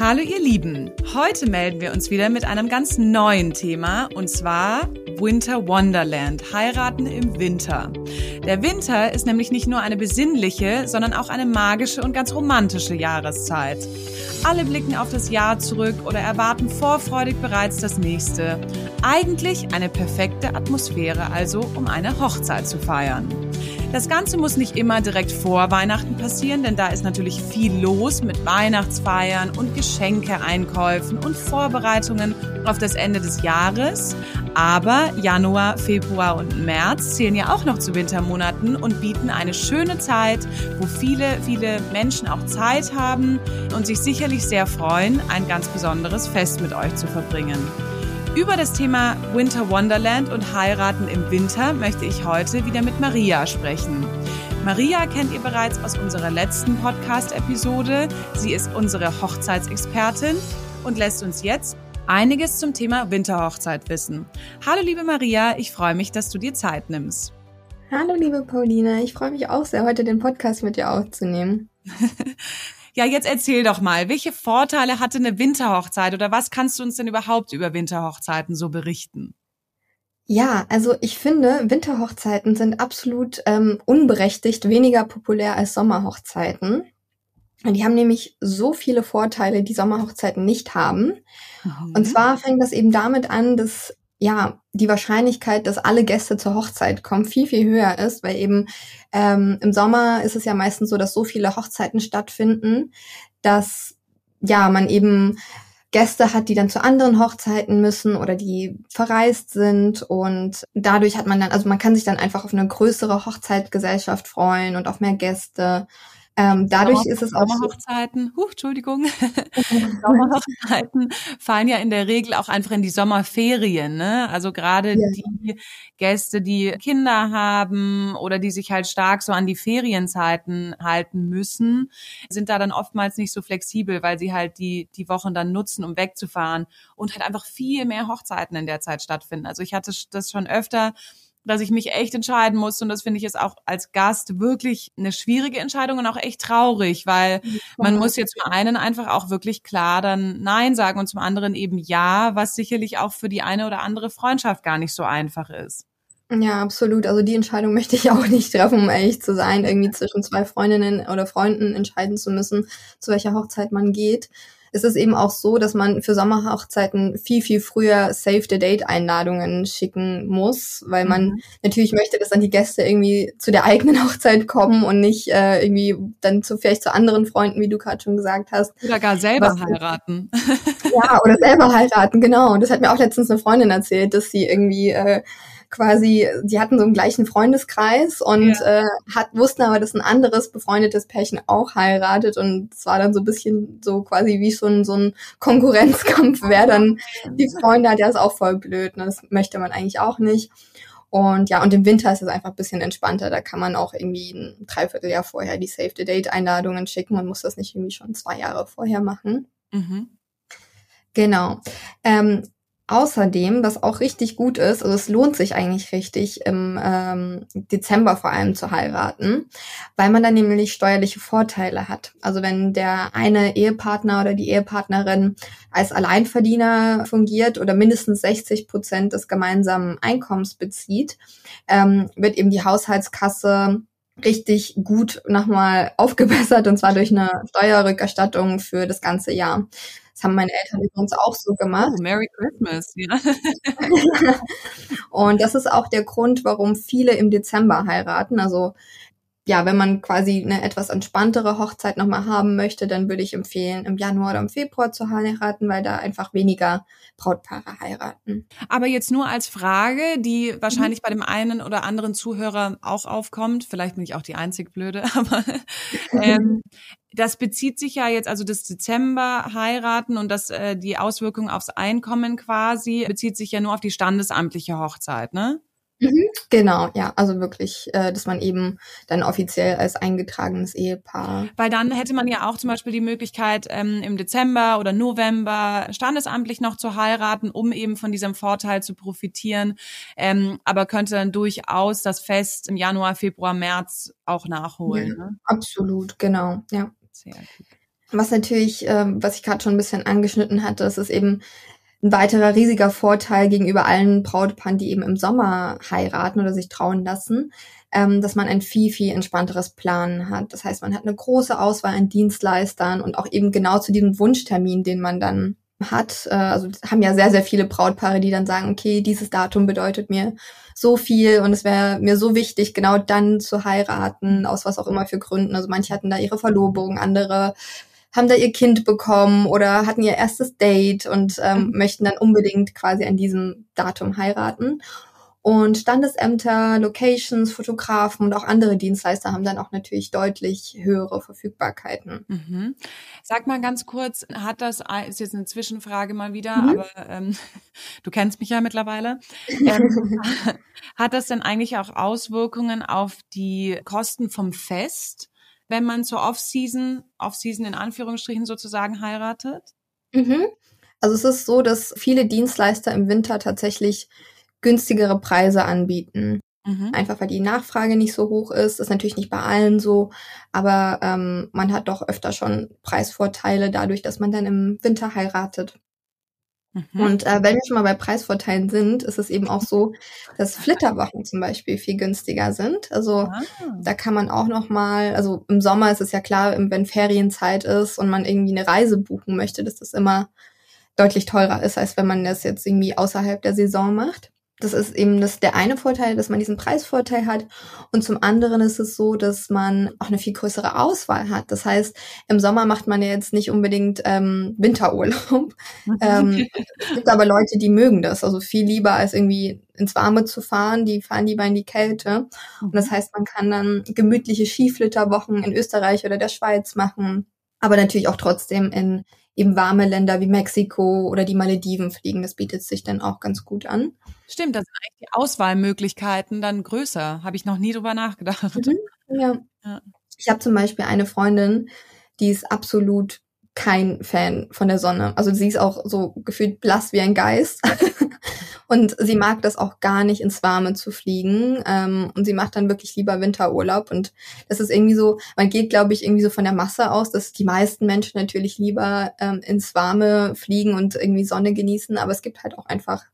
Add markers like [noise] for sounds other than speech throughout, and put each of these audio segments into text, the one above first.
Hallo ihr Lieben, heute melden wir uns wieder mit einem ganz neuen Thema und zwar Winter Wonderland, heiraten im Winter. Der Winter ist nämlich nicht nur eine besinnliche, sondern auch eine magische und ganz romantische Jahreszeit. Alle blicken auf das Jahr zurück oder erwarten vorfreudig bereits das nächste. Eigentlich eine perfekte Atmosphäre also, um eine Hochzeit zu feiern. Das Ganze muss nicht immer direkt vor Weihnachten passieren, denn da ist natürlich viel los mit Weihnachtsfeiern und Geschenke-Einkäufen und Vorbereitungen auf das Ende des Jahres. Aber Januar, Februar und März zählen ja auch noch zu Wintermonaten und bieten eine schöne Zeit, wo viele, viele Menschen auch Zeit haben und sich sicherlich sehr freuen, ein ganz besonderes Fest mit euch zu verbringen. Über das Thema Winter Wonderland und Heiraten im Winter möchte ich heute wieder mit Maria sprechen. Maria kennt ihr bereits aus unserer letzten Podcast-Episode. Sie ist unsere Hochzeitsexpertin und lässt uns jetzt einiges zum Thema Winterhochzeit wissen. Hallo liebe Maria, ich freue mich, dass du dir Zeit nimmst. Hallo liebe Pauline, ich freue mich auch sehr, heute den Podcast mit dir aufzunehmen. [laughs] Ja, jetzt erzähl doch mal, welche Vorteile hatte eine Winterhochzeit oder was kannst du uns denn überhaupt über Winterhochzeiten so berichten? Ja, also ich finde, Winterhochzeiten sind absolut ähm, unberechtigt weniger populär als Sommerhochzeiten. Und die haben nämlich so viele Vorteile, die Sommerhochzeiten nicht haben. Mhm. Und zwar fängt das eben damit an, dass ja, die Wahrscheinlichkeit, dass alle Gäste zur Hochzeit kommen, viel, viel höher ist, weil eben ähm, im Sommer ist es ja meistens so, dass so viele Hochzeiten stattfinden, dass ja, man eben Gäste hat, die dann zu anderen Hochzeiten müssen oder die verreist sind und dadurch hat man dann, also man kann sich dann einfach auf eine größere Hochzeitgesellschaft freuen und auf mehr Gäste ähm, dadurch Sommer, ist es auch Sommerhochzeiten, so, huh, Entschuldigung, [laughs] Sommerhochzeiten fallen ja in der Regel auch einfach in die Sommerferien. Ne? Also gerade ja. die Gäste, die Kinder haben oder die sich halt stark so an die Ferienzeiten halten müssen, sind da dann oftmals nicht so flexibel, weil sie halt die die Wochen dann nutzen, um wegzufahren und halt einfach viel mehr Hochzeiten in der Zeit stattfinden. Also ich hatte das schon öfter dass ich mich echt entscheiden muss. Und das finde ich jetzt auch als Gast wirklich eine schwierige Entscheidung und auch echt traurig, weil man muss jetzt zum einen einfach auch wirklich klar dann Nein sagen und zum anderen eben Ja, was sicherlich auch für die eine oder andere Freundschaft gar nicht so einfach ist. Ja, absolut. Also die Entscheidung möchte ich [laughs] auch nicht treffen, um ehrlich zu sein, irgendwie zwischen zwei Freundinnen oder Freunden entscheiden zu müssen, zu welcher Hochzeit man geht ist es eben auch so, dass man für Sommerhochzeiten viel, viel früher Save the Date Einladungen schicken muss, weil man mhm. natürlich möchte, dass dann die Gäste irgendwie zu der eigenen [laughs] Hochzeit kommen und nicht äh, irgendwie dann zu vielleicht zu anderen Freunden, wie du gerade schon gesagt hast. Oder gar selber Was, heiraten. Ja, oder selber heiraten, genau. Und das hat mir auch letztens eine Freundin erzählt, dass sie irgendwie äh, quasi, die hatten so einen gleichen Freundeskreis und ja. äh, hat, wussten aber, dass ein anderes befreundetes Pärchen auch heiratet und es war dann so ein bisschen so quasi wie so ein, so ein Konkurrenzkampf, wer dann die Freunde hat, der ist auch voll blöd, ne? das möchte man eigentlich auch nicht. Und ja, und im Winter ist es einfach ein bisschen entspannter. Da kann man auch irgendwie ein Dreivierteljahr vorher die Save the Date Einladungen schicken. Man muss das nicht irgendwie schon zwei Jahre vorher machen. Mhm. Genau. Ähm, Außerdem, was auch richtig gut ist, also es lohnt sich eigentlich richtig im ähm, Dezember vor allem zu heiraten, weil man dann nämlich steuerliche Vorteile hat. Also wenn der eine Ehepartner oder die Ehepartnerin als Alleinverdiener fungiert oder mindestens 60 Prozent des gemeinsamen Einkommens bezieht, ähm, wird eben die Haushaltskasse richtig gut nochmal [laughs] aufgebessert und zwar durch eine Steuerrückerstattung für das ganze Jahr. Das haben meine Eltern übrigens auch so gemacht. Oh, Merry Christmas, ja. [laughs] und das ist auch der Grund, warum viele im Dezember heiraten. Also ja, wenn man quasi eine etwas entspanntere Hochzeit nochmal haben möchte, dann würde ich empfehlen, im Januar oder im Februar zu heiraten, weil da einfach weniger Brautpaare heiraten. Aber jetzt nur als Frage, die wahrscheinlich mhm. bei dem einen oder anderen Zuhörer auch aufkommt. Vielleicht bin ich auch die einzig Blöde, [laughs] aber ähm, das bezieht sich ja jetzt, also das Dezember heiraten und das äh, die Auswirkungen aufs Einkommen quasi bezieht sich ja nur auf die standesamtliche Hochzeit, ne? Mhm, genau, ja, also wirklich, äh, dass man eben dann offiziell als eingetragenes Ehepaar. Weil dann hätte man ja auch zum Beispiel die Möglichkeit, ähm, im Dezember oder November standesamtlich noch zu heiraten, um eben von diesem Vorteil zu profitieren, ähm, aber könnte dann durchaus das Fest im Januar, Februar, März auch nachholen. Ja, ne? Absolut, genau, ja. Sehr gut. Was natürlich, ähm, was ich gerade schon ein bisschen angeschnitten hatte, ist es eben ein weiterer riesiger Vorteil gegenüber allen Brautpaaren, die eben im Sommer heiraten oder sich trauen lassen, ähm, dass man ein viel, viel entspannteres Planen hat. Das heißt, man hat eine große Auswahl an Dienstleistern und auch eben genau zu diesem Wunschtermin, den man dann hat. Äh, also haben ja sehr, sehr viele Brautpaare, die dann sagen, okay, dieses Datum bedeutet mir so viel und es wäre mir so wichtig, genau dann zu heiraten, aus was auch immer für Gründen. Also manche hatten da ihre Verlobung, andere haben da ihr Kind bekommen oder hatten ihr erstes Date und ähm, mhm. möchten dann unbedingt quasi an diesem Datum heiraten. Und Standesämter, Locations, Fotografen und auch andere Dienstleister haben dann auch natürlich deutlich höhere Verfügbarkeiten. Mhm. Sag mal ganz kurz, hat das, ist jetzt eine Zwischenfrage mal wieder, mhm. aber ähm, [laughs] du kennst mich ja mittlerweile. Ähm, [laughs] hat das denn eigentlich auch Auswirkungen auf die Kosten vom Fest, wenn man zur Off-Season, Off-Season in Anführungsstrichen sozusagen heiratet? Mhm. Also es ist so, dass viele Dienstleister im Winter tatsächlich günstigere Preise anbieten. Mhm. Einfach weil die Nachfrage nicht so hoch ist. Das ist natürlich nicht bei allen so, aber ähm, man hat doch öfter schon Preisvorteile dadurch, dass man dann im Winter heiratet. Mhm. Und äh, wenn wir schon mal bei Preisvorteilen sind, ist es eben auch so, dass [laughs] Flitterwochen zum Beispiel viel günstiger sind. Also ah. da kann man auch noch mal, also im Sommer ist es ja klar, wenn Ferienzeit ist und man irgendwie eine Reise buchen möchte, dass das immer deutlich teurer ist, als wenn man das jetzt irgendwie außerhalb der Saison macht. Das ist eben das, der eine Vorteil, dass man diesen Preisvorteil hat. Und zum anderen ist es so, dass man auch eine viel größere Auswahl hat. Das heißt, im Sommer macht man ja jetzt nicht unbedingt ähm, Winterurlaub. ähm, [laughs] es gibt aber Leute, die mögen das. Also viel lieber als irgendwie ins Warme zu fahren. Die fahren lieber in die Kälte. Und das mhm. heißt, man kann dann gemütliche Skiflitterwochen in Österreich oder der Schweiz machen. Aber natürlich auch trotzdem in eben warme Länder wie Mexiko oder die Malediven fliegen. Das bietet sich dann auch ganz gut an. Stimmt, da sind eigentlich die Auswahlmöglichkeiten dann größer. Habe ich noch nie drüber nachgedacht. Mhm, ja. ja. Ich habe zum Beispiel eine Freundin, die ist absolut kein Fan von der Sonne. Also sie ist auch so gefühlt blass wie ein Geist. [laughs] und sie mag das auch gar nicht ins Warme zu fliegen. Ähm, und sie macht dann wirklich lieber Winterurlaub. Und das ist irgendwie so, man geht, glaube ich, irgendwie so von der Masse aus, dass die meisten Menschen natürlich lieber ähm, ins Warme fliegen und irgendwie Sonne genießen. Aber es gibt halt auch einfach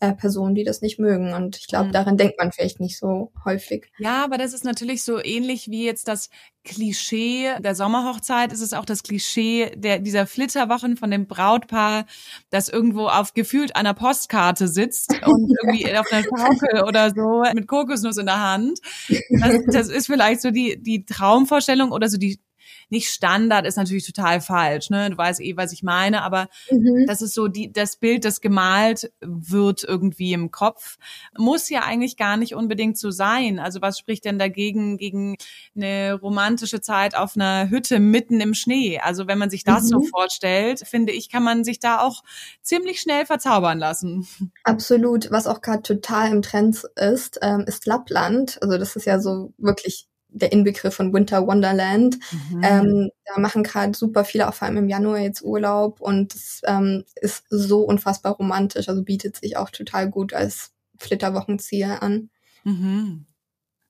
äh, Personen, die das nicht mögen. Und ich glaube, mhm. daran denkt man vielleicht nicht so häufig. Ja, aber das ist natürlich so ähnlich wie jetzt das Klischee der Sommerhochzeit. Es ist auch das Klischee der, dieser Flitterwochen von dem Brautpaar, das irgendwo auf gefühlt einer Postkarte sitzt [laughs] und irgendwie auf einer Schaukel oder so mit Kokosnuss in der Hand. Das, das ist vielleicht so die, die Traumvorstellung oder so die nicht Standard ist natürlich total falsch, ne? Du weißt eh, was ich meine, aber mhm. das ist so die, das Bild, das gemalt wird irgendwie im Kopf, muss ja eigentlich gar nicht unbedingt so sein. Also was spricht denn dagegen, gegen eine romantische Zeit auf einer Hütte mitten im Schnee? Also wenn man sich das mhm. so vorstellt, finde ich, kann man sich da auch ziemlich schnell verzaubern lassen. Absolut. Was auch gerade total im Trend ist, ähm, ist Lappland. Also das ist ja so wirklich der Inbegriff von Winter Wonderland. Mhm. Ähm, da machen gerade super viele, auch vor allem im Januar jetzt Urlaub und es ähm, ist so unfassbar romantisch, also bietet sich auch total gut als Flitterwochenziel an. Mhm.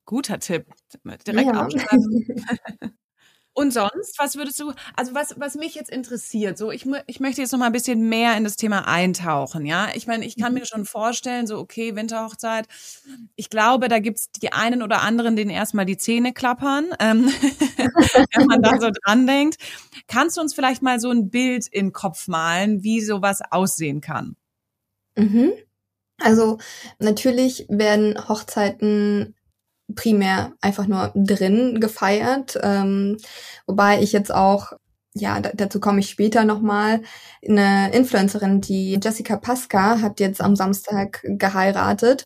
Guter Tipp. Direkt ja. aufschreiben. [laughs] Und sonst, was würdest du, also was, was mich jetzt interessiert, so ich, ich möchte jetzt noch mal ein bisschen mehr in das Thema eintauchen, ja. Ich meine, ich kann mhm. mir schon vorstellen, so okay, Winterhochzeit, ich glaube, da gibt's die einen oder anderen, denen erstmal die Zähne klappern, ähm, [laughs] wenn man da [laughs] so dran denkt. Kannst du uns vielleicht mal so ein Bild in Kopf malen, wie sowas aussehen kann? Mhm. Also natürlich werden Hochzeiten primär einfach nur drin gefeiert. Ähm, wobei ich jetzt auch, ja, dazu komme ich später nochmal, eine Influencerin, die Jessica Pasca, hat jetzt am Samstag geheiratet.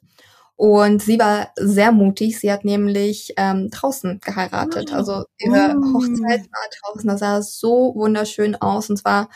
Und sie war sehr mutig. Sie hat nämlich ähm, draußen geheiratet. Also ihre oh. Hochzeit war draußen. Das sah so wunderschön aus. Und zwar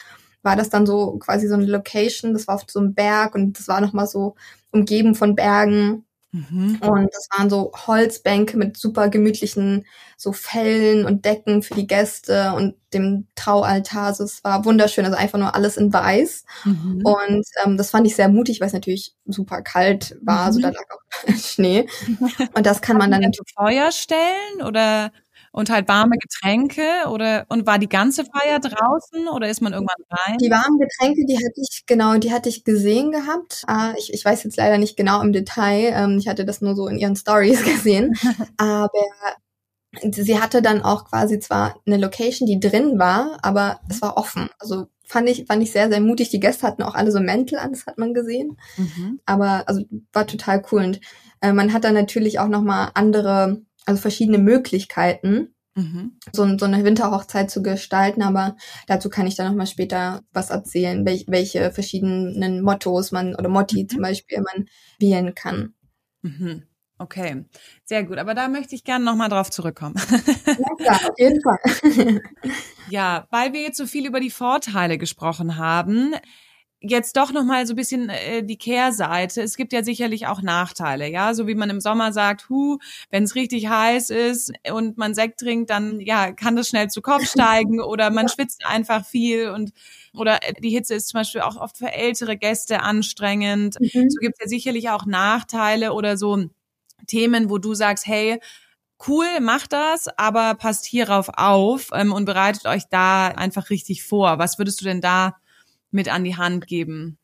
war das dann so quasi so eine Location. Das war auf so einem Berg und das war nochmal so umgeben von Bergen. Mhm. Und das waren so Holzbänke mit super gemütlichen so Fellen und Decken für die Gäste und dem Traualtar. Also es war wunderschön, also einfach nur alles in weiß. Mhm. Und ähm, das fand ich sehr mutig, weil es natürlich super kalt war. Mhm. Also da lag auch [laughs] Schnee. [laughs] Und das kann man dann natürlich Feuer stellen oder Und halt warme Getränke oder und war die ganze Feier draußen oder ist man irgendwann rein? Die warmen Getränke, die hatte ich, genau, die hatte ich gesehen gehabt. Ah, ich, ich weiß jetzt leider nicht genau im Detail. Ähm, ich hatte das nur so in ihren Stories [laughs] gesehen. Aber sie hatte dann auch quasi zwar eine Location, die drin war, aber es war offen. Also fand ich, fand ich sehr, sehr mutig. Die Gäste hatten auch alle so Mäntel an, das hat man gesehen. Mhm. Aber also war total cool. Und äh, man hat dann natürlich auch nochmal andere, also verschiedene Möglichkeiten, mhm. so, so eine Winterhochzeit zu gestalten. Aber dazu kann ich dann nochmal später was erzählen, welch, welche verschiedenen Mottos man oder Motti mhm. zum Beispiel man wählen kann. Mhm. Okay, sehr gut. Aber da möchte ich gerne nochmal drauf zurückkommen. Ja, klar, auf jeden Fall. [laughs] ja, weil wir jetzt so viel über die Vorteile gesprochen haben, jetzt doch noch mal so ein bisschen äh, die Kehrseite. Es gibt ja sicherlich auch Nachteile, ja, so wie man im Sommer sagt, hu, wenn es richtig heiß ist und man Sekt trinkt, dann ja, kann das schnell zu Kopf steigen [laughs] oder man schwitzt einfach viel und oder die Hitze ist zum Beispiel auch oft für ältere Gäste anstrengend. Mhm. So gibt es ja sicherlich auch Nachteile oder so Themen, wo du sagst, hey, cool, macht das, aber passt hierauf auf ähm, und bereitet euch da einfach richtig vor. Was würdest du denn da mit an die Hand geben?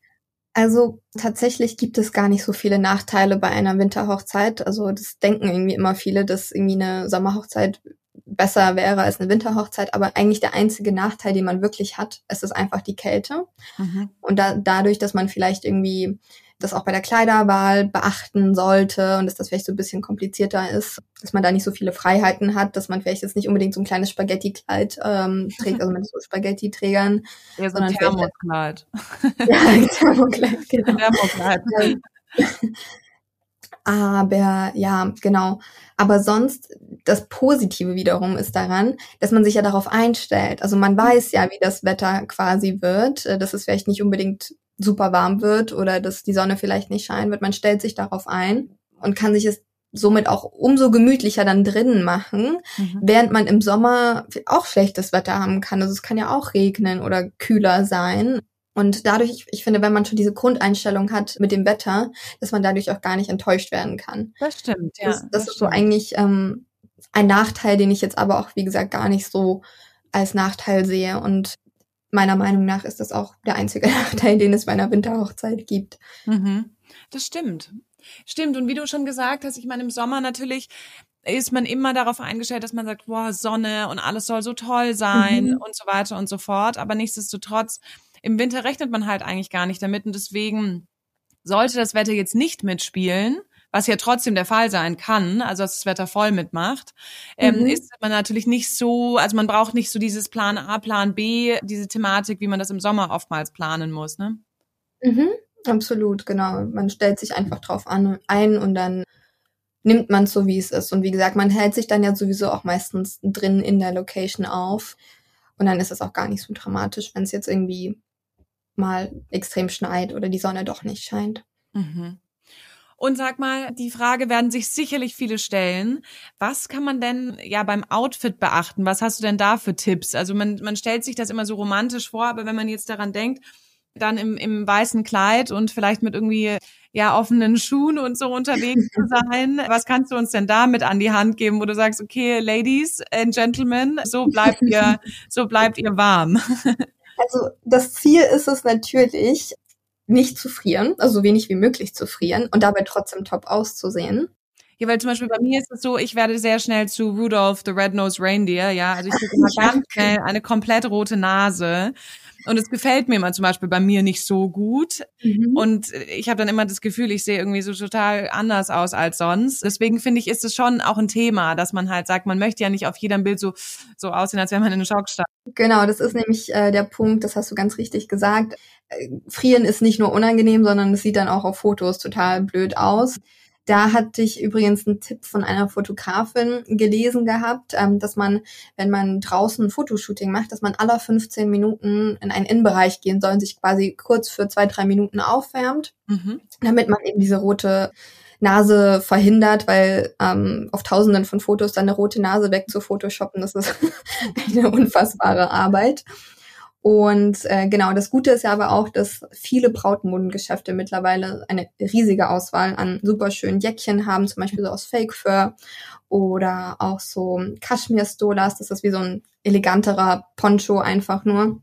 Also tatsächlich gibt es gar nicht so viele Nachteile bei einer Winterhochzeit. Also das denken irgendwie immer viele, dass irgendwie eine Sommerhochzeit besser wäre als eine Winterhochzeit. Aber eigentlich der einzige Nachteil, den man wirklich hat, ist es einfach die Kälte. Mhm. Und da, dadurch, dass man vielleicht irgendwie das auch bei der Kleiderwahl beachten sollte und dass das vielleicht so ein bisschen komplizierter ist, dass man da nicht so viele Freiheiten hat, dass man vielleicht jetzt nicht unbedingt so ein kleines Spaghetti-Kleid ähm, [laughs] trägt, also mit so Spaghetti-Trägern. Ja, so ein Thermokleid. [laughs] ja, ein Thermokleid, genau. Thermokleid. Aber ja, genau. Aber sonst, das Positive wiederum ist daran, dass man sich ja darauf einstellt. Also man weiß ja, wie das Wetter quasi wird, äh, dass es vielleicht nicht unbedingt super warm wird oder dass die Sonne vielleicht nicht scheinen wird. Man stellt sich darauf ein und kann sich es somit auch umso gemütlicher dann drinnen machen, mhm. während man im Sommer auch schlechtes Wetter haben kann. Also es kann ja auch regnen oder kühler sein. Und dadurch, ich, finde, wenn man schon diese Grundeinstellung hat mit dem Wetter, dass man dadurch auch gar nicht enttäuscht werden kann. Das stimmt, ja. Das, das, das ist stimmt. so eigentlich ähm, ein Nachteil, den ich jetzt aber auch, wie gesagt, gar nicht so als Nachteil sehe. Und meiner Meinung nach ist das auch der einzige [laughs] Nachteil, den es bei einer Winterhochzeit gibt. Mhm. Das stimmt. Stimmt. Und wie du schon gesagt hast, ich meine, im Sommer natürlich ist man immer darauf eingestellt, dass man sagt, boah, Sonne und alles soll so toll sein mhm. und so weiter und so fort. Aber nichtsdestotrotz im Winter rechnet man halt eigentlich gar nicht damit und deswegen sollte das Wetter jetzt nicht mitspielen, was ja trotzdem der Fall sein kann, also dass das Wetter voll mitmacht, ähm, mhm. ist man natürlich nicht so, also man braucht nicht so dieses Plan A, Plan B, diese Thematik, wie man das im Sommer oftmals planen muss, ne? Mhm, absolut, genau. Man stellt sich einfach drauf an, ein und dann nimmt man es so, wie es ist. Und wie gesagt, man hält sich dann ja sowieso auch meistens drin in der Location auf. Und dann ist es auch gar nicht so dramatisch, wenn es jetzt irgendwie mal extrem schneit oder die Sonne doch nicht scheint. Mhm. Und sag mal, die Frage werden sich sicherlich viele stellen. Was kann man denn ja beim Outfit beachten? Was hast du denn da für Tipps? Also man, man stellt sich das immer so romantisch vor, aber wenn man jetzt daran denkt, dann im, im weißen Kleid und vielleicht mit irgendwie ja offenen Schuhen und so unterwegs zu [laughs] sein. Was kannst du uns denn da mit an die Hand geben, wo du sagst, okay, Ladies and Gentlemen, so bleibt ihr, [laughs] so bleibt ihr warm? [laughs] Also das Ziel ist es natürlich, nicht zu frieren, also so wenig wie möglich zu frieren und dabei trotzdem top auszusehen. Ja, weil zum Beispiel bei mir ist es so, ich werde sehr schnell zu Rudolph the Red-Nosed Reindeer, ja. Also ich kriege immer [laughs] ganz schnell eine komplett rote Nase. Und es gefällt mir immer zum Beispiel bei mir nicht so gut. Mhm. Und ich habe dann immer das Gefühl, ich sehe irgendwie so total anders aus als sonst. Deswegen finde ich, ist es schon auch ein Thema, dass man halt sagt, man möchte ja nicht auf jedem Bild so, so aussehen, als wäre man in einem Schockstarre. Genau, das ist nämlich äh, der Punkt, das hast du ganz richtig gesagt. Äh, frieren ist nicht nur unangenehm, sondern es sieht dann auch auf Fotos total blöd aus. Da hatte ich übrigens einen Tipp von einer Fotografin gelesen gehabt, ähm, dass man, wenn man draußen ein Fotoshooting macht, dass man alle 15 Minuten in einen Innenbereich gehen soll und sich quasi kurz für zwei, drei Minuten aufwärmt, mhm. damit man eben diese rote Nase verhindert, weil ähm, auf tausenden von Fotos dann eine rote Nase weg zu photoshoppen, das ist [laughs] eine unfassbare Arbeit. Und äh, genau, das Gute ist ja aber auch, dass viele Brautmodengeschäfte mittlerweile eine riesige Auswahl an super schönen Jäckchen haben, zum Beispiel so aus Fake Fur oder auch so Kaschmir-Stolas. Das ist wie so ein eleganterer Poncho einfach nur.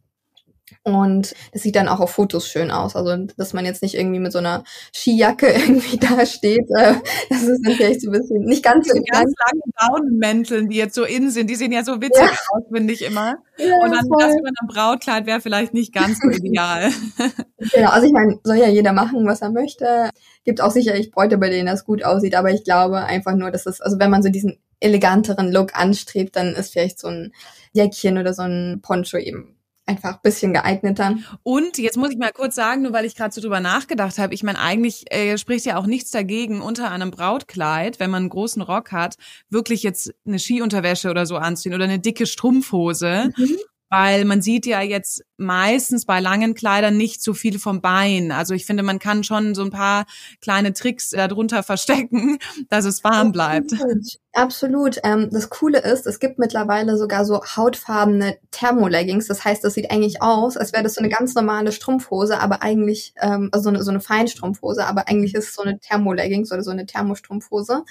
Und das sieht dann auch auf Fotos schön aus. Also, dass man jetzt nicht irgendwie mit so einer Skijacke [laughs] irgendwie da steht. Äh, das ist natürlich so ein bisschen nicht ganz so. Die ganz langen Daunenmänteln, die jetzt so innen sind, die sehen ja so witzig ja. aus, finde ich immer. Ja, Und dann voll. das über einem Brautkleid wäre vielleicht nicht ganz so ideal. [laughs] [laughs] genau, also ich meine, soll ja jeder machen, was er möchte. Gibt auch sicherlich Bräute, bei denen das gut aussieht, aber ich glaube einfach nur, dass es, also wenn man so diesen eleganteren Look anstrebt, dann ist vielleicht so ein Jäckchen oder so ein Poncho eben einfach bisschen geeigneter. Und jetzt muss ich mal kurz sagen, nur weil ich gerade so drüber nachgedacht habe, ich meine, eigentlich äh, spricht ja auch nichts dagegen, unter einem Brautkleid, wenn man einen großen Rock hat, wirklich jetzt eine Skiunterwäsche oder so anziehen oder eine dicke Strumpfhose. Mhm weil man sieht ja jetzt meistens bei langen Kleidern nicht so viel vom Bein. Also ich finde, man kann schon so ein paar kleine Tricks darunter verstecken, [laughs] dass es warm bleibt. Absolut. Absolut. Ähm, das Coole ist, es gibt mittlerweile sogar so hautfarbene Thermoleggings. Das heißt, das sieht eigentlich aus, als wäre das so eine ganz normale Strumpfhose, aber eigentlich, ähm, also so eine, so eine Feinstrumpfhose, aber eigentlich ist es so eine Thermoleggings oder so eine Thermostrumpfhose.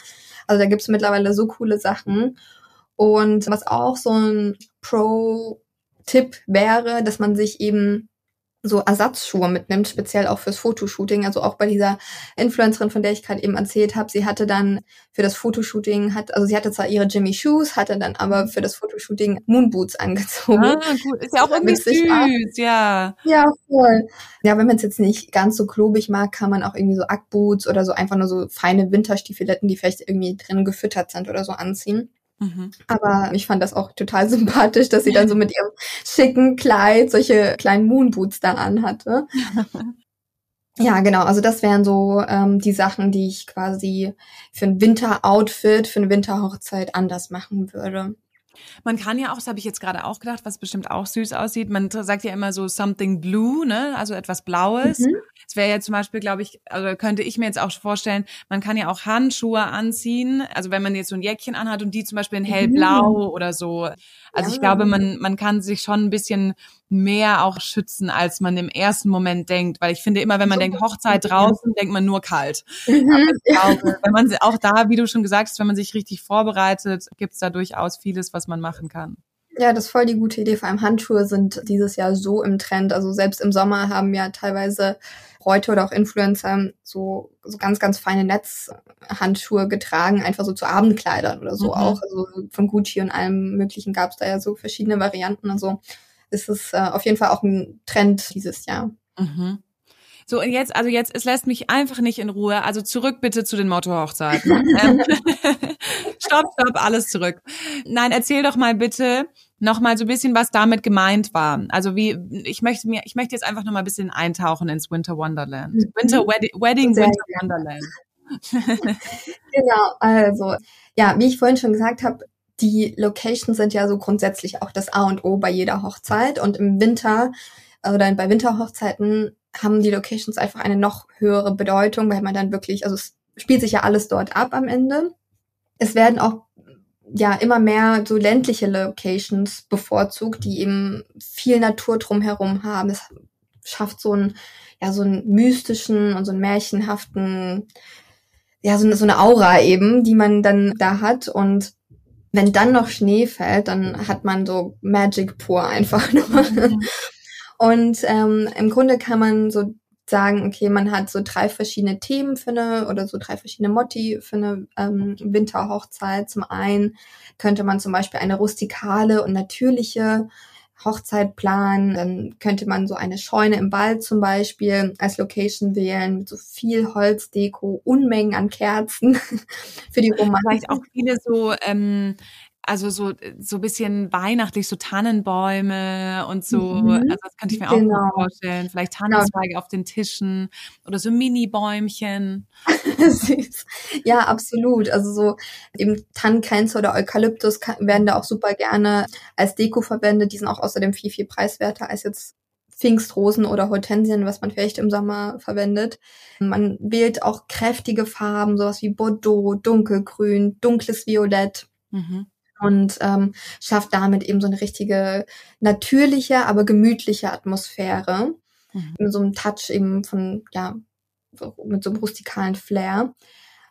Also da gibt es mittlerweile so coole Sachen. Und was auch so ein Pro Tipp wäre, dass man sich eben so Ersatzschuhe mitnimmt, speziell auch fürs Fotoshooting. Also auch bei dieser Influencerin, von der ich gerade eben erzählt habe, sie hatte dann für das Fotoshooting, hat, also sie hatte zwar ihre Jimmy Shoes, hatte dann aber für das Fotoshooting Moonboots angezogen. Ah, gut. Ist ja auch irgendwie süß, ab. ja. Ja, voll. Ja, wenn man es jetzt nicht ganz so klobig mag, kann man auch irgendwie so Ackboots oder so einfach nur so feine Winterstiefeletten, die vielleicht irgendwie drin gefüttert sind oder so anziehen. Mhm. Aber ich fand das auch total [laughs] sympathisch, dass sie dann so mit ihrem schicken Kleid solche kleinen Moonboots da anhatte. [laughs] Ja, genau. Also das wären so ähm, die Sachen, die ich quasi für ein Winteroutfit, für eine Winterhochzeit anders machen würde. Man kann ja auch, das habe ich jetzt gerade auch gedacht, was bestimmt auch süß aussieht. Man sagt ja immer so something blue, ne? Also etwas Blaues. Mhm. Es wäre ja zum Beispiel, glaube ich, also könnte ich mir jetzt auch vorstellen, man kann ja auch Handschuhe anziehen. Also wenn man jetzt so ein Jäckchen anhat und die zum Beispiel in hellblau mhm. oder so. Also ja. ich glaube, man, man kann sich schon ein bisschen mehr auch schützen, als man im ersten Moment denkt. Weil ich finde immer, wenn man denkt Hochzeit draußen, denkt man nur kalt. Mhm. Aber glaube, wenn man auch da, wie du schon gesagt hast, wenn man sich richtig vorbereitet, gibt es da durchaus vieles, was man machen kann. Ja, das ist voll die gute Idee. Vor allem Handschuhe sind dieses Jahr so im Trend. Also selbst im Sommer haben ja teilweise Bräute oder auch Influencer so, so ganz, ganz feine Netzhandschuhe getragen, einfach so zu Abendkleidern oder so mhm. auch. Also von Gucci und allem möglichen gab es da ja so verschiedene Varianten. Also ist es äh, auf jeden Fall auch ein Trend dieses Jahr. Mhm. So, und jetzt, also jetzt, es lässt mich einfach nicht in Ruhe. Also zurück bitte zu den Motto-Hochzeiten. [laughs] Ähm, [laughs] stopp, stopp, alles zurück. Nein, erzähl doch mal bitte noch mal so ein bisschen, was damit gemeint war. Also wie, ich möchte mir, ich möchte jetzt einfach noch mal ein bisschen eintauchen ins Winter Wonderland. Mhm. Winter Wedding, Wedding Winter Wonderland. [laughs] genau, also ja, wie ich vorhin schon gesagt habe, die Locations sind ja so grundsätzlich auch das A und O bei jeder Hochzeit und im Winter oder bei Winterhochzeiten haben die Locations einfach eine noch höhere Bedeutung, weil man dann wirklich, also es spielt sich ja alles dort ab am Ende. Es werden auch ja immer mehr so ländliche Locations bevorzugt, die eben viel Natur drumherum haben. Das schafft so einen, ja, so einen mystischen und so einen märchenhaften, ja, so eine, so eine Aura eben, die man dann da hat. Und wenn dann noch Schnee fällt, dann hat man so Magic pur einfach [laughs] nur. Mhm. Und ähm, im Grunde kann man so sagen, okay, man hat so drei verschiedene Themen für eine oder so drei verschiedene Motti für eine ähm, Winterhochzeit. Zum einen könnte man zum Beispiel eine rustikale und natürliche Hochzeit planen. Dann könnte man so eine Scheune im Wald zum Beispiel als Location wählen mit so viel Holzdeko, Unmengen an Kerzen [laughs] für die Romantik. Vielleicht auch viele so ähm, also so so bisschen weihnachtlich, so Tannenbäume und so. Mhm. Also das könnte ich mir genau. auch vorstellen. Vielleicht genau. Tannenzweige genau. auf den Tischen oder so Mini-Bäumchen. [laughs] ja, absolut. Also so eben Tannenkränze oder Eukalyptus werden da auch super gerne als Deko verwendet. Die sind auch außerdem viel, viel preiswerter als jetzt Pfingstrosen oder Hortensien, was man vielleicht im Sommer verwendet. Man wählt auch kräftige Farben, sowas wie Bordeaux, dunkelgrün, dunkles Violett. Mhm und ähm, schafft damit eben so eine richtige natürliche, aber gemütliche Atmosphäre. Mhm. Mit so einem Touch eben von, ja, mit so einem rustikalen Flair.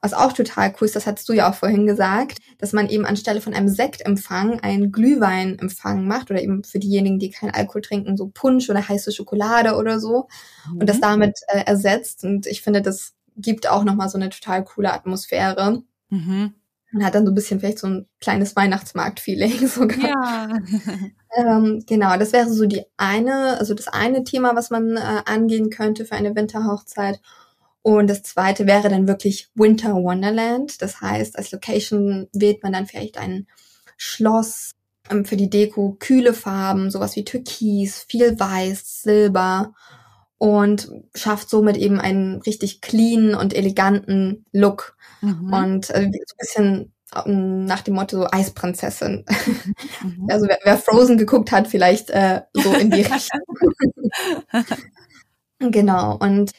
Was auch total cool ist, das hattest du ja auch vorhin gesagt, dass man eben anstelle von einem Sektempfang einen Glühweinempfang macht oder eben für diejenigen, die keinen Alkohol trinken, so Punsch oder heiße Schokolade oder so mhm. und das mhm. damit äh, ersetzt. Und ich finde, das gibt auch nochmal so eine total coole Atmosphäre. Mhm. Man hat dann so ein bisschen vielleicht so ein kleines Weihnachtsmarkt-Feeling [laughs] sogar. Ja. [laughs] ähm, genau, das wäre so die eine, also das eine Thema, was man äh, angehen könnte für eine Winterhochzeit. Und das zweite wäre dann wirklich Winter Wonderland. Das heißt, als Location wählt man dann vielleicht ein Schloss ähm, für die Deko, kühle Farben, sowas wie Türkis, viel Weiß, Silber und schafft somit eben einen richtig clean und eleganten Look. Mhm. Und äh, so ein bisschen ähm, nach dem Motto so Eisprinzessin. Mhm. [laughs] Also wer, wer, Frozen geguckt hat, vielleicht äh, so in die [laughs] Richtung. genau. Und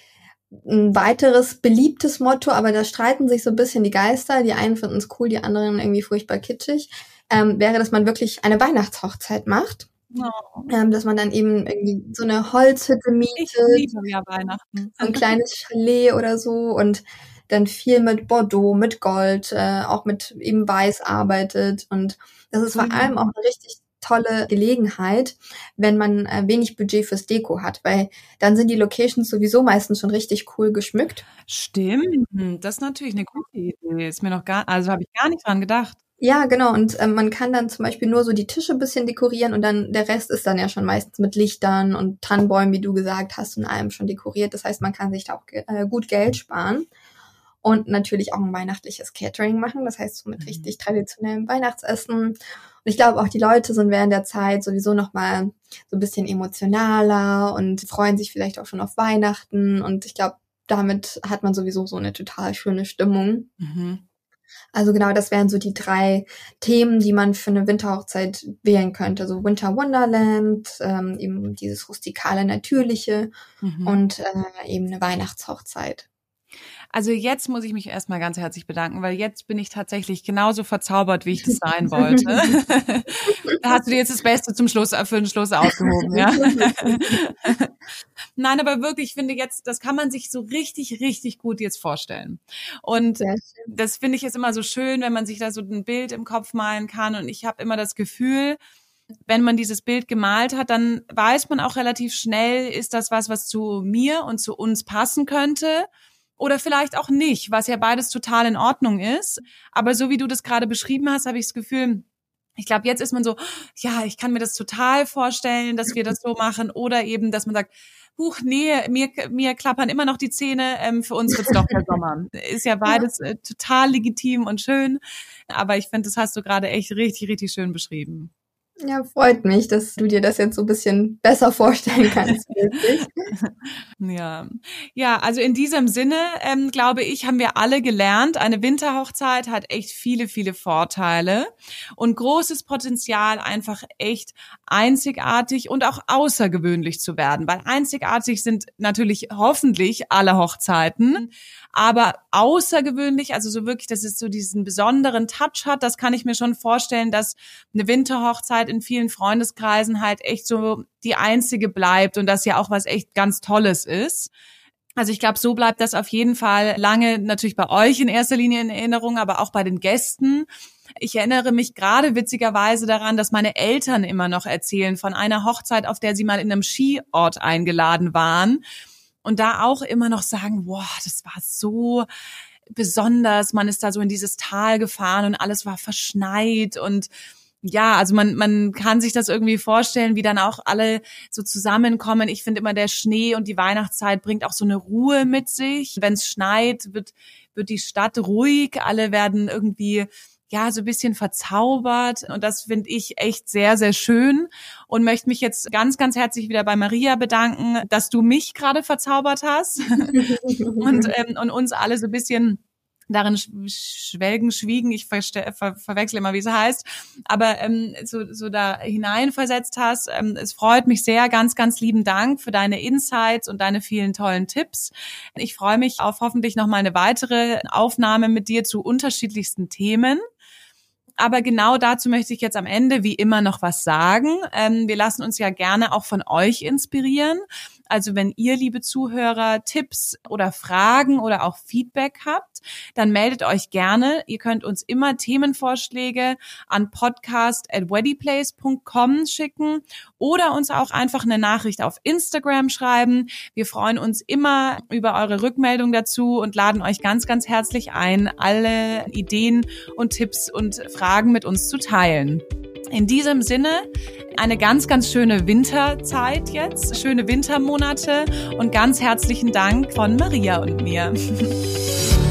ein weiteres beliebtes Motto, aber da streiten sich so ein bisschen die Geister. Die einen finden es cool, die anderen irgendwie furchtbar kitschig. Ähm, wäre, dass man wirklich eine Weihnachtshochzeit macht. Oh. Ähm, dass man dann eben irgendwie so eine Holzhütte mietet. Ich liebe ja Weihnachten. So ein kleines Chalet oder so und dann viel mit Bordeaux, mit Gold, äh, auch mit eben Weiß arbeitet. Und das ist vor mhm. allem auch eine richtig tolle Gelegenheit, wenn man äh, wenig Budget fürs Deko hat, weil dann sind die Locations sowieso meistens schon richtig cool geschmückt. Stimmt, das ist natürlich eine gute Idee. Ist mir noch gar, also habe ich gar nicht dran gedacht. Ja, genau. Und äh, man kann dann zum Beispiel nur so die Tische ein bisschen dekorieren und dann der Rest ist dann ja schon meistens mit Lichtern und Tannenbäumen, wie du gesagt hast, und allem schon dekoriert. Das heißt, man kann sich da auch äh, gut Geld sparen und natürlich auch ein weihnachtliches Catering machen. Das heißt, so mit mhm. richtig traditionellem Weihnachtsessen und ich glaube auch die Leute sind während der Zeit sowieso noch mal so ein bisschen emotionaler und freuen sich vielleicht auch schon auf Weihnachten. Und ich glaube, damit hat man sowieso so eine total schöne Stimmung. Mhm. Also genau, das wären so die drei Themen, die man für eine Winterhochzeit wählen könnte. So Winter Wonderland, ähm, eben dieses rustikale, natürliche mhm. und äh, eben eine Weihnachtshochzeit. Also jetzt muss ich mich erstmal ganz herzlich bedanken, weil jetzt bin ich tatsächlich genauso verzaubert, wie ich das sein wollte. da [laughs] hast du dir jetzt das Beste zum Schluss für den Schluss aufgehoben, ja. [laughs] Nein, aber wirklich, ich finde jetzt, das kann man sich so richtig, richtig gut jetzt vorstellen. Und das finde ich jetzt immer so schön, wenn man sich da so ein Bild im Kopf malen kann. Und ich habe immer das Gefühl, wenn man dieses Bild gemalt hat, dann weiß man auch relativ schnell, ist das was, was zu mir und zu uns passen könnte oder vielleicht auch nicht, was ja beides total in Ordnung ist. Aber so wie du das gerade beschrieben hast, habe ich das Gefühl, ich glaube, jetzt ist man so, ja, ich kann mir das total vorstellen, dass wir das so machen. Oder eben, dass man sagt, huch, nee, mir, mir klappern immer noch die Zähne, ähm, für uns wird's doch der Sommer. Ist ja beides äh, total legitim und schön. Aber ich finde, das hast du gerade echt richtig, richtig schön beschrieben. Ja, freut mich, dass du dir das jetzt so ein bisschen besser vorstellen [laughs] kannst. ja. ja, also in diesem Sinne, ähm, glaube ich, haben wir alle gelernt, eine Winterhochzeit hat echt viele, viele Vorteile und großes Potenzial, einfach echt einzigartig und auch außergewöhnlich zu werden. Weil einzigartig sind natürlich hoffentlich alle Hochzeiten, aber außergewöhnlich, also so wirklich, dass es so diesen besonderen Touch hat, das kann ich mir schon vorstellen, dass eine Winterhochzeit in vielen Freundeskreisen halt echt so die einzige bleibt und das ja auch was echt ganz Tolles ist. Also ich glaube, so bleibt das auf jeden Fall lange natürlich bei euch in erster Linie in Erinnerung, aber auch bei den Gästen. Ich erinnere mich gerade witzigerweise daran, dass meine Eltern immer noch erzählen von einer Hochzeit, auf der sie mal in einem Skiort eingeladen waren und da auch immer noch sagen, boah, das war so besonders. Man ist da so in dieses Tal gefahren und alles war verschneit und ja, also man, man kann sich das irgendwie vorstellen, wie dann auch alle so zusammenkommen. Ich finde immer, der Schnee und die Weihnachtszeit bringt auch so eine Ruhe mit sich. Wenn es schneit, wird, wird die Stadt ruhig. Alle werden irgendwie ja, so ein bisschen verzaubert. Und das finde ich echt sehr, sehr schön und möchte mich jetzt ganz, ganz herzlich wieder bei Maria bedanken, dass du mich gerade verzaubert hast [laughs] und, ähm, und uns alle so ein bisschen darin schwelgen, schwiegen, ich ver ver verwechsel immer, wie es heißt, aber ähm, so, so da hineinversetzt hast. Ähm, es freut mich sehr, ganz, ganz lieben Dank für deine Insights und deine vielen tollen Tipps. Ich freue mich auf hoffentlich noch mal eine weitere Aufnahme mit dir zu unterschiedlichsten Themen. Aber genau dazu möchte ich jetzt am Ende wie immer noch was sagen. Ähm, wir lassen uns ja gerne auch von euch inspirieren. Also wenn ihr, liebe Zuhörer, Tipps oder Fragen oder auch Feedback habt, dann meldet euch gerne. Ihr könnt uns immer Themenvorschläge an podcast at schicken oder uns auch einfach eine Nachricht auf Instagram schreiben. Wir freuen uns immer über eure Rückmeldung dazu und laden euch ganz, ganz herzlich ein, alle Ideen und Tipps und Fragen mit uns zu teilen. In diesem Sinne eine ganz, ganz schöne Winterzeit jetzt, schöne Wintermonate und ganz herzlichen Dank von Maria und mir. [laughs]